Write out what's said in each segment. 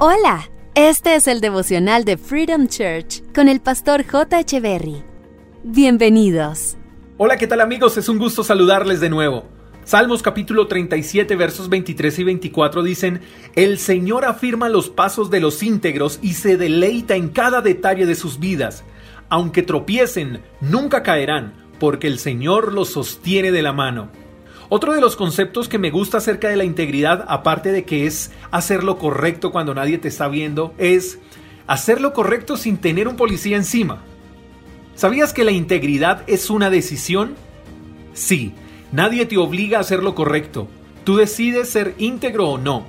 Hola, este es el devocional de Freedom Church con el pastor J. Echeverry. Bienvenidos. Hola, ¿qué tal amigos? Es un gusto saludarles de nuevo. Salmos capítulo 37 versos 23 y 24 dicen, El Señor afirma los pasos de los íntegros y se deleita en cada detalle de sus vidas. Aunque tropiecen, nunca caerán, porque el Señor los sostiene de la mano. Otro de los conceptos que me gusta acerca de la integridad, aparte de que es hacer lo correcto cuando nadie te está viendo, es hacer lo correcto sin tener un policía encima. ¿Sabías que la integridad es una decisión? Sí, nadie te obliga a hacer lo correcto. Tú decides ser íntegro o no.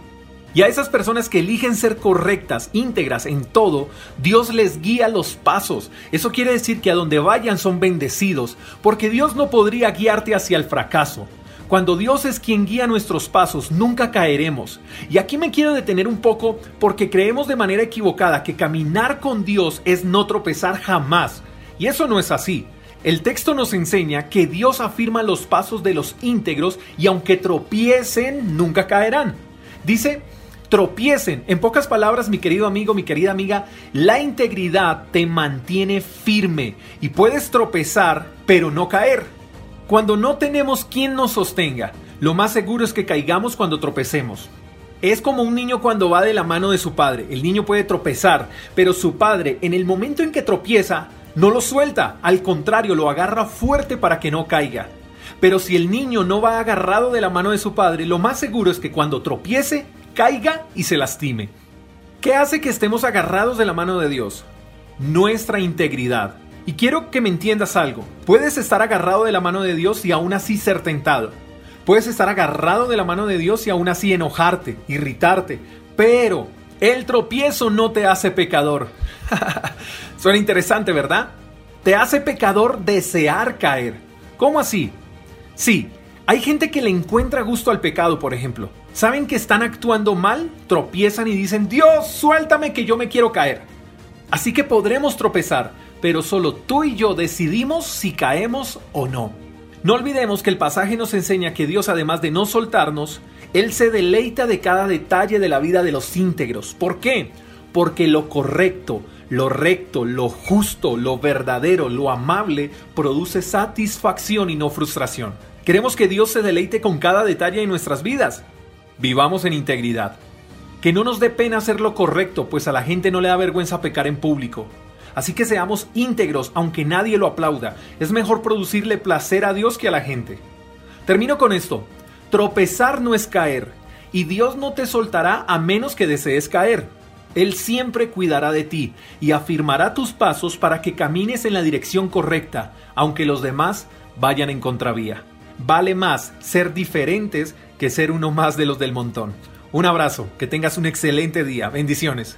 Y a esas personas que eligen ser correctas, íntegras en todo, Dios les guía los pasos. Eso quiere decir que a donde vayan son bendecidos, porque Dios no podría guiarte hacia el fracaso. Cuando Dios es quien guía nuestros pasos, nunca caeremos. Y aquí me quiero detener un poco porque creemos de manera equivocada que caminar con Dios es no tropezar jamás. Y eso no es así. El texto nos enseña que Dios afirma los pasos de los íntegros y aunque tropiecen, nunca caerán. Dice, tropiecen. En pocas palabras, mi querido amigo, mi querida amiga, la integridad te mantiene firme y puedes tropezar, pero no caer. Cuando no tenemos quien nos sostenga, lo más seguro es que caigamos cuando tropecemos. Es como un niño cuando va de la mano de su padre. El niño puede tropezar, pero su padre, en el momento en que tropieza, no lo suelta. Al contrario, lo agarra fuerte para que no caiga. Pero si el niño no va agarrado de la mano de su padre, lo más seguro es que cuando tropiece, caiga y se lastime. ¿Qué hace que estemos agarrados de la mano de Dios? Nuestra integridad. Y quiero que me entiendas algo. Puedes estar agarrado de la mano de Dios y aún así ser tentado. Puedes estar agarrado de la mano de Dios y aún así enojarte, irritarte. Pero el tropiezo no te hace pecador. Suena interesante, ¿verdad? Te hace pecador desear caer. ¿Cómo así? Sí, hay gente que le encuentra gusto al pecado, por ejemplo. Saben que están actuando mal, tropiezan y dicen, Dios, suéltame que yo me quiero caer. Así que podremos tropezar, pero solo tú y yo decidimos si caemos o no. No olvidemos que el pasaje nos enseña que Dios, además de no soltarnos, Él se deleita de cada detalle de la vida de los íntegros. ¿Por qué? Porque lo correcto, lo recto, lo justo, lo verdadero, lo amable, produce satisfacción y no frustración. Queremos que Dios se deleite con cada detalle en nuestras vidas. Vivamos en integridad. Que no nos dé pena hacer lo correcto, pues a la gente no le da vergüenza pecar en público. Así que seamos íntegros, aunque nadie lo aplauda. Es mejor producirle placer a Dios que a la gente. Termino con esto. Tropezar no es caer, y Dios no te soltará a menos que desees caer. Él siempre cuidará de ti y afirmará tus pasos para que camines en la dirección correcta, aunque los demás vayan en contravía. Vale más ser diferentes que ser uno más de los del montón. Un abrazo, que tengas un excelente día. Bendiciones.